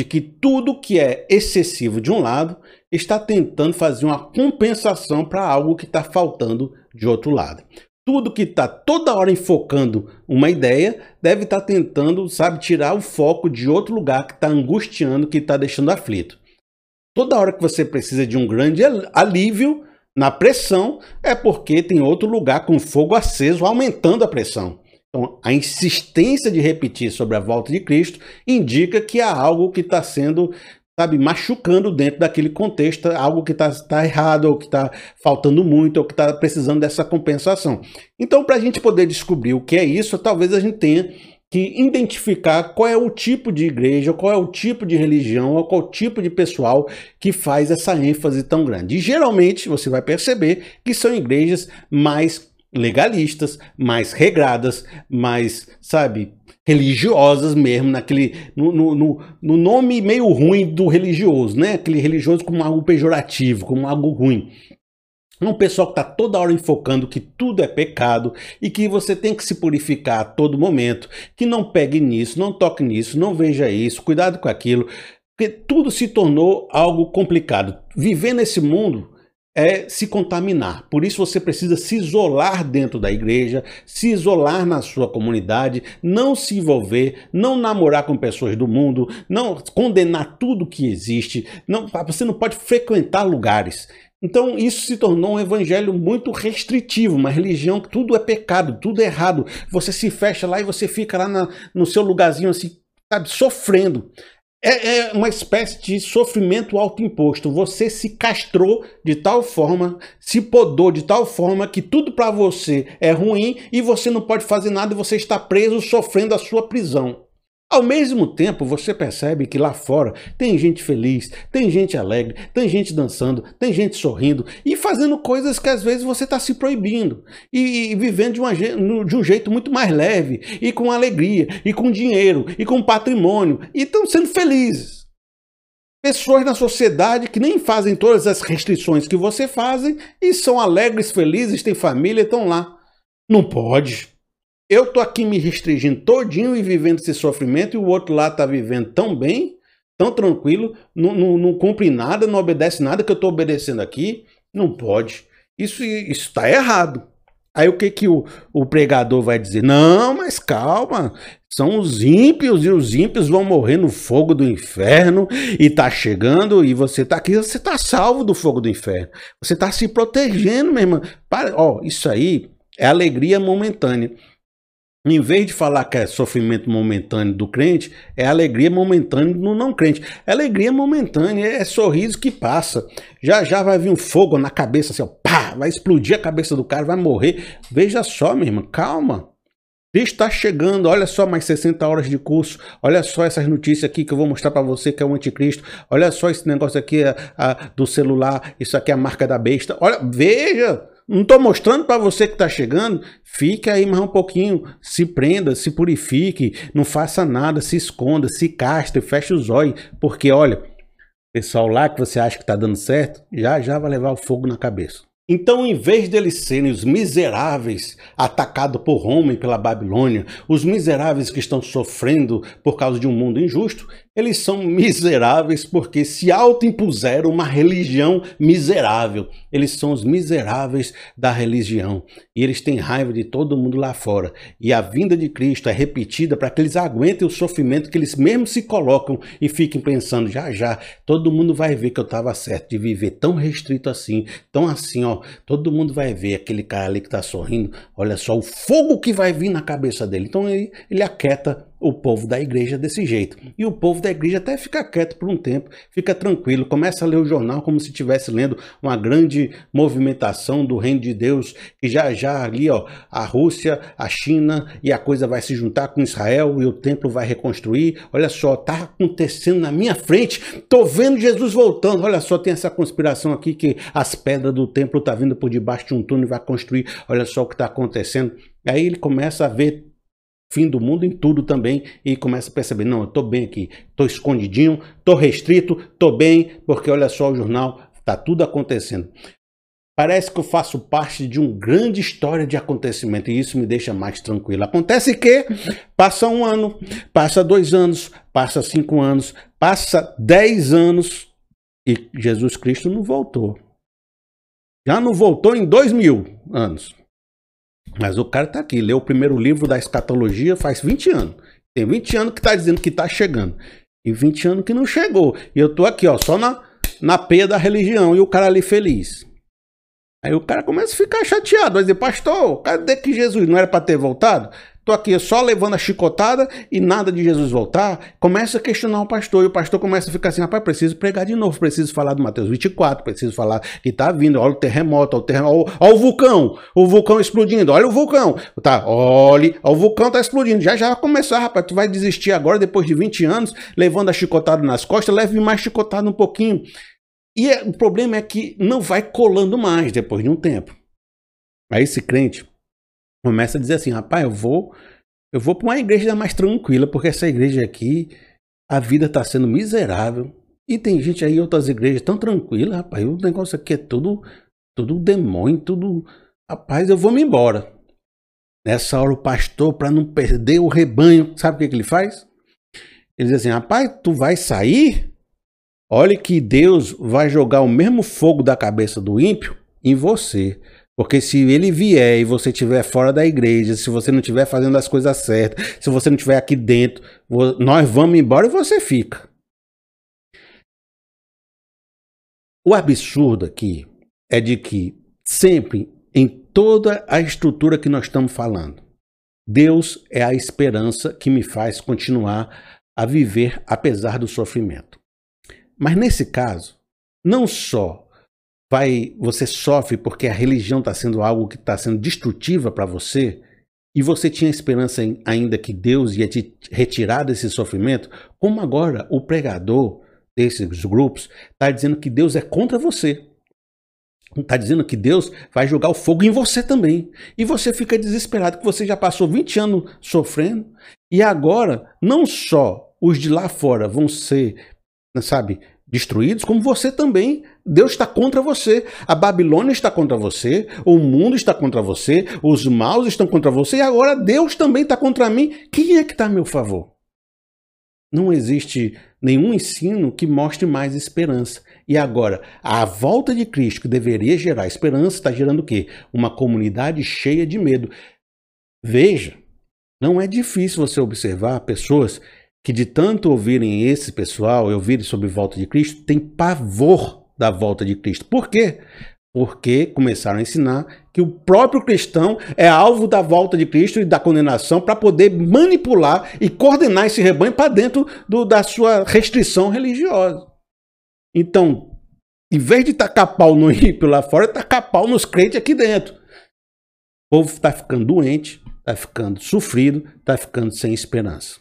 de que tudo que é excessivo de um lado está tentando fazer uma compensação para algo que está faltando de outro lado. Tudo que está toda hora enfocando uma ideia deve estar tá tentando, sabe, tirar o foco de outro lugar que está angustiando, que está deixando aflito. Toda hora que você precisa de um grande alívio na pressão, é porque tem outro lugar com fogo aceso aumentando a pressão. Então, a insistência de repetir sobre a volta de Cristo indica que há algo que está sendo, sabe, machucando dentro daquele contexto, algo que está tá errado, ou que está faltando muito, ou que está precisando dessa compensação. Então, para a gente poder descobrir o que é isso, talvez a gente tenha que identificar qual é o tipo de igreja, qual é o tipo de religião, ou qual tipo de pessoal que faz essa ênfase tão grande. E geralmente você vai perceber que são igrejas mais legalistas, mais regradas, mais, sabe, religiosas mesmo, naquele no, no, no, nome meio ruim do religioso, né? Aquele religioso como algo pejorativo, como algo ruim. Um pessoal que está toda hora enfocando que tudo é pecado e que você tem que se purificar a todo momento, que não pegue nisso, não toque nisso, não veja isso, cuidado com aquilo, porque tudo se tornou algo complicado. Viver nesse mundo é se contaminar. Por isso você precisa se isolar dentro da igreja, se isolar na sua comunidade, não se envolver, não namorar com pessoas do mundo, não condenar tudo que existe. Não, você não pode frequentar lugares. Então isso se tornou um evangelho muito restritivo, uma religião que tudo é pecado, tudo é errado. Você se fecha lá e você fica lá na, no seu lugarzinho assim, sabe, sofrendo. É, é, uma espécie de sofrimento autoimposto. Você se castrou de tal forma, se podou de tal forma que tudo para você é ruim e você não pode fazer nada e você está preso sofrendo a sua prisão. Ao mesmo tempo, você percebe que lá fora tem gente feliz, tem gente alegre, tem gente dançando, tem gente sorrindo e fazendo coisas que às vezes você está se proibindo e, e vivendo de, uma, de, um jeito muito mais leve e com alegria e com dinheiro e com patrimônio e estão sendo felizes. Pessoas na sociedade que nem fazem todas as restrições que você fazem e são alegres, felizes, têm família, estão lá. Não pode. Eu tô aqui me restringindo todinho e vivendo esse sofrimento, e o outro lá tá vivendo tão bem, tão tranquilo, não, não, não cumpre nada, não obedece nada que eu tô obedecendo aqui. Não pode. Isso está errado. Aí o que, que o, o pregador vai dizer? Não, mas calma, são os ímpios e os ímpios vão morrer no fogo do inferno e tá chegando e você tá aqui, você tá salvo do fogo do inferno. Você tá se protegendo, minha irmã. Para, ó, isso aí é alegria momentânea. Em vez de falar que é sofrimento momentâneo do crente, é alegria momentânea do não crente. É alegria momentânea, é sorriso que passa. Já já vai vir um fogo na cabeça, assim, ó, pá, vai explodir a cabeça do cara, vai morrer. Veja só, minha irmã, calma. Cristo está chegando, olha só mais 60 horas de curso, olha só essas notícias aqui que eu vou mostrar para você que é o anticristo, olha só esse negócio aqui a, a, do celular, isso aqui é a marca da besta, olha, veja, não estou mostrando para você que está chegando. Fique aí mais um pouquinho. Se prenda, se purifique. Não faça nada, se esconda, se castre, feche os olhos. Porque, olha, pessoal lá que você acha que está dando certo, já já vai levar o fogo na cabeça. Então, em vez deles serem os miseráveis atacados por Roma e pela Babilônia, os miseráveis que estão sofrendo por causa de um mundo injusto, eles são miseráveis porque se autoimpuseram uma religião miserável. Eles são os miseráveis da religião. E eles têm raiva de todo mundo lá fora. E a vinda de Cristo é repetida para que eles aguentem o sofrimento que eles mesmos se colocam e fiquem pensando: já já, todo mundo vai ver que eu estava certo de viver tão restrito assim, tão assim, ó. Todo mundo vai ver aquele cara ali que está sorrindo. Olha só o fogo que vai vir na cabeça dele. Então ele, ele aquieta o povo da igreja desse jeito. E o povo da igreja até fica quieto por um tempo, fica tranquilo, começa a ler o jornal como se estivesse lendo uma grande movimentação do reino de Deus, que já já ali, ó, a Rússia, a China e a coisa vai se juntar com Israel e o templo vai reconstruir. Olha só, tá acontecendo na minha frente. Tô vendo Jesus voltando. Olha só, tem essa conspiração aqui que as pedras do templo tá vindo por debaixo de um túnel e vai construir. Olha só o que está acontecendo. Aí ele começa a ver fim do mundo em tudo também e começa a perceber, não, eu estou bem aqui, estou escondidinho, estou restrito, estou bem, porque olha só o jornal, está tudo acontecendo. Parece que eu faço parte de uma grande história de acontecimento e isso me deixa mais tranquilo. Acontece que passa um ano, passa dois anos, passa cinco anos, Passa 10 anos e Jesus Cristo não voltou. Já não voltou em dois mil anos. Mas o cara está aqui, leu o primeiro livro da escatologia faz 20 anos. Tem 20 anos que está dizendo que está chegando. E 20 anos que não chegou. E eu tô aqui, ó, só na, na peia da religião. E o cara ali feliz. Aí o cara começa a ficar chateado. Vai dizer, pastor, cadê que Jesus não era para ter voltado? Tô aqui só levando a chicotada e nada de Jesus voltar. Começa a questionar o pastor. E o pastor começa a ficar assim: rapaz, preciso pregar de novo. Preciso falar do Mateus 24. Preciso falar que tá vindo. Olha o terremoto, olha o, terremoto, olha o vulcão. O vulcão explodindo. Olha o vulcão. Tá, olhe. O vulcão tá explodindo. Já já vai começar, rapaz. Tu vai desistir agora, depois de 20 anos, levando a chicotada nas costas. Leve mais chicotada um pouquinho. E é, o problema é que não vai colando mais depois de um tempo. Aí esse crente começa a dizer assim, rapaz, eu vou, eu vou para uma igreja mais tranquila, porque essa igreja aqui, a vida está sendo miserável. E tem gente aí, outras igrejas tão tranquilas, rapaz, o negócio aqui é tudo, tudo demônio, tudo... Rapaz, eu vou me embora. Nessa hora o pastor, para não perder o rebanho, sabe o que, que ele faz? Ele diz assim, rapaz, tu vai sair? Olhe que Deus vai jogar o mesmo fogo da cabeça do ímpio em você. Porque se ele vier e você estiver fora da igreja, se você não estiver fazendo as coisas certas, se você não estiver aqui dentro, nós vamos embora e você fica. O absurdo aqui é de que sempre, em toda a estrutura que nós estamos falando, Deus é a esperança que me faz continuar a viver apesar do sofrimento. Mas nesse caso, não só vai você sofre porque a religião está sendo algo que está sendo destrutiva para você e você tinha esperança em, ainda que Deus ia te retirar desse sofrimento, como agora o pregador desses grupos está dizendo que Deus é contra você. Está dizendo que Deus vai jogar o fogo em você também. E você fica desesperado, que você já passou 20 anos sofrendo, e agora não só os de lá fora vão ser, sabe, destruídos, como você também. Deus está contra você. A Babilônia está contra você. O mundo está contra você. Os maus estão contra você. E agora Deus também está contra mim. Quem é que está a meu favor? Não existe nenhum ensino que mostre mais esperança. E agora, a volta de Cristo, que deveria gerar esperança, está gerando o quê? Uma comunidade cheia de medo. Veja, não é difícil você observar pessoas que de tanto ouvirem esse pessoal, ouvirem sobre volta de Cristo, tem pavor da volta de Cristo. Por quê? Porque começaram a ensinar que o próprio cristão é alvo da volta de Cristo e da condenação para poder manipular e coordenar esse rebanho para dentro do, da sua restrição religiosa. Então, em vez de tacar pau no ímpio lá fora, tacar pau nos crentes aqui dentro. O povo está ficando doente, está ficando sofrido, está ficando sem esperança.